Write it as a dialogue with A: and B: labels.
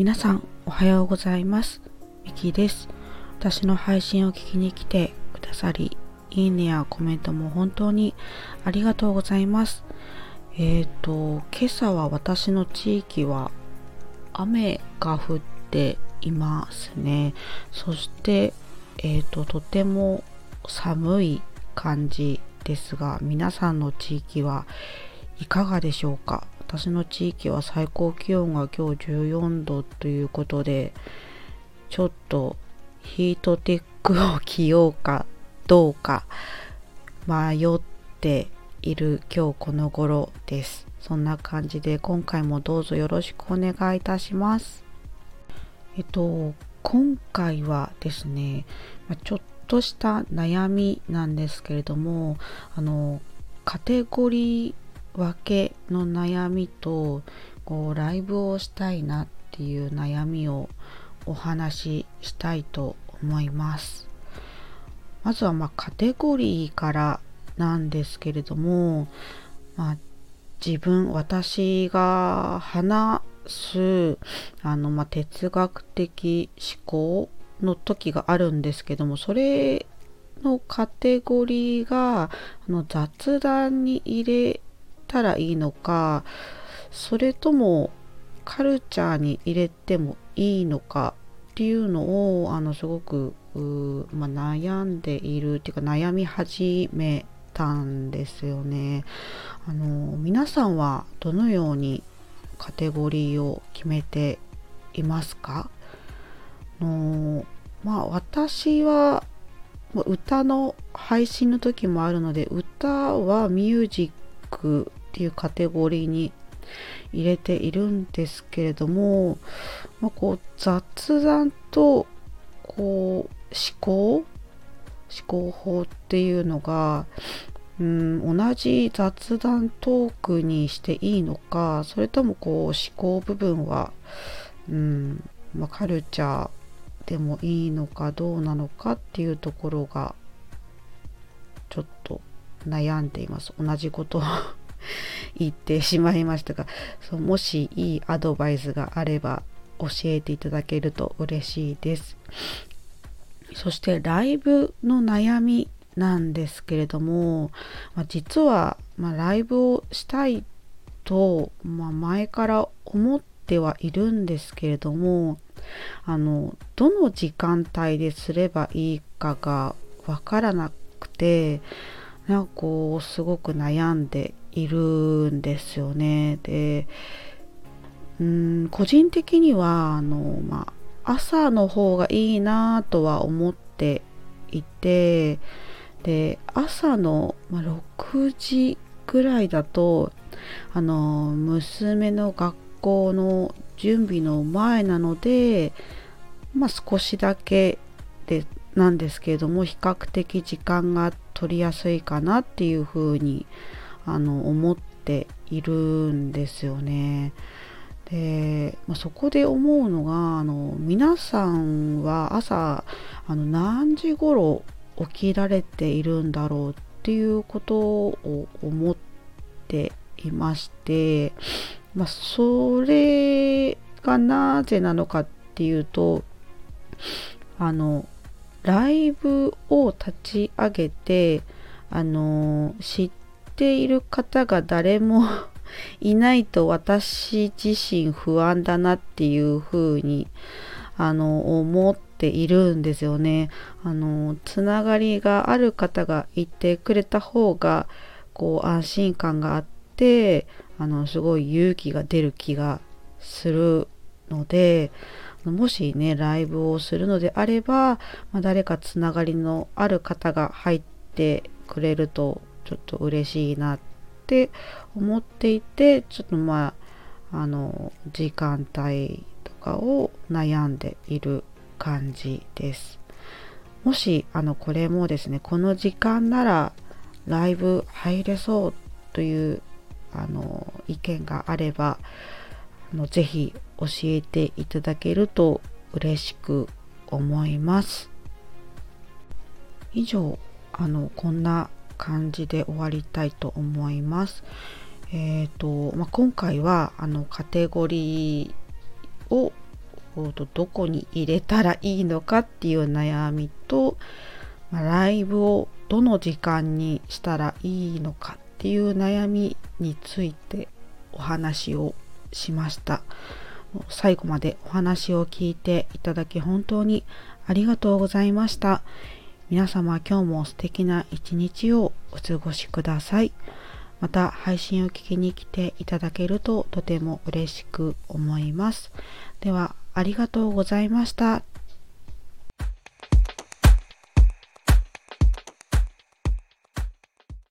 A: 皆さんおはようございます。ミキです。私の配信を聞きに来てくださりいいねやコメントも本当にありがとうございます。えっ、ー、と今朝は私の地域は雨が降っていますね。そしてえっ、ー、ととても寒い感じですが皆さんの地域はいかがでしょうか？私の地域は最高気温が今日14度ということでちょっとヒートテックを着ようかどうか迷っている今日この頃です。そんな感じで今回もどうぞよろしくお願いいたします。えっと今回はですねちょっとした悩みなんですけれどもあのカテゴリー分けの悩みとこうライブをしたいなっていう悩みをお話ししたいと思います。まずはまカテゴリーからなんですけれども、まあ、自分私が話すあの、まあ、哲学的思考の時があるんですけどもそれのカテゴリーがあの雑談に入れたらいいのかそれともカルチャーに入れてもいいのかっていうのをあのすごく、まあ、悩んでいるっていうか悩み始めたんですよね。あの皆さんはどのようにカテゴリーを決めていますか？のまあ私は歌の配信の時もあるので歌はミュージックっていうカテゴリーに入れているんですけれども、まあ、こう雑談とこう思考思考法っていうのがうん同じ雑談トークにしていいのかそれともこう思考部分はうん、まあ、カルチャーでもいいのかどうなのかっていうところがちょっと悩んでいます。同じこと言ってしまいましたがそうもしいいアドバイスがあれば教えていただけると嬉しいです。そしてライブの悩みなんですけれども、まあ、実は、まあ、ライブをしたいと、まあ、前から思ってはいるんですけれどもあのどの時間帯ですればいいかがわからなくてなんかこうすごく悩んでいるんですよね。でうん個人的にはあの、まあ、朝の方がいいなとは思っていてで朝の、まあ、6時ぐらいだとあの娘の学校の準備の前なので、まあ、少しだけでなんですけれども比較的時間が取りやすいかなっていうふうに思あの思っているんですよね。で、まあ、そこで思うのがあの皆さんは朝あの何時頃起きられているんだろうっていうことを思っていまして、まあ、それがなぜなのかっていうとあのライブを立ち上げてあの知っている方が誰も いないと私自身不安だなっていうふうにあの思っているんですよね。あのつながりがある方がいてくれた方がこう安心感があってあのすごい勇気が出る気がするのでもしねライブをするのであれば、まあ、誰かつながりのある方が入ってくれるとちょっと嬉しいなって思っていてちょっとまああの時間帯とかを悩んでいる感じです。もしあのこれもですねこの時間ならライブ入れそうというあの意見があればあのぜひ教えていただけると嬉しく思います。以上あのこんな感じで終わりたいと思います。えーとまあ、今回はあのカテゴリーをどこに入れたらいいのかっていう悩みと、まあ、ライブをどの時間にしたらいいのかっていう悩みについてお話をしました最後までお話を聞いていただき本当にありがとうございました皆様今日も素敵な一日をお過ごしくださいまた配信を聞きに来ていただけるととても嬉しく思いますではありがとうございました。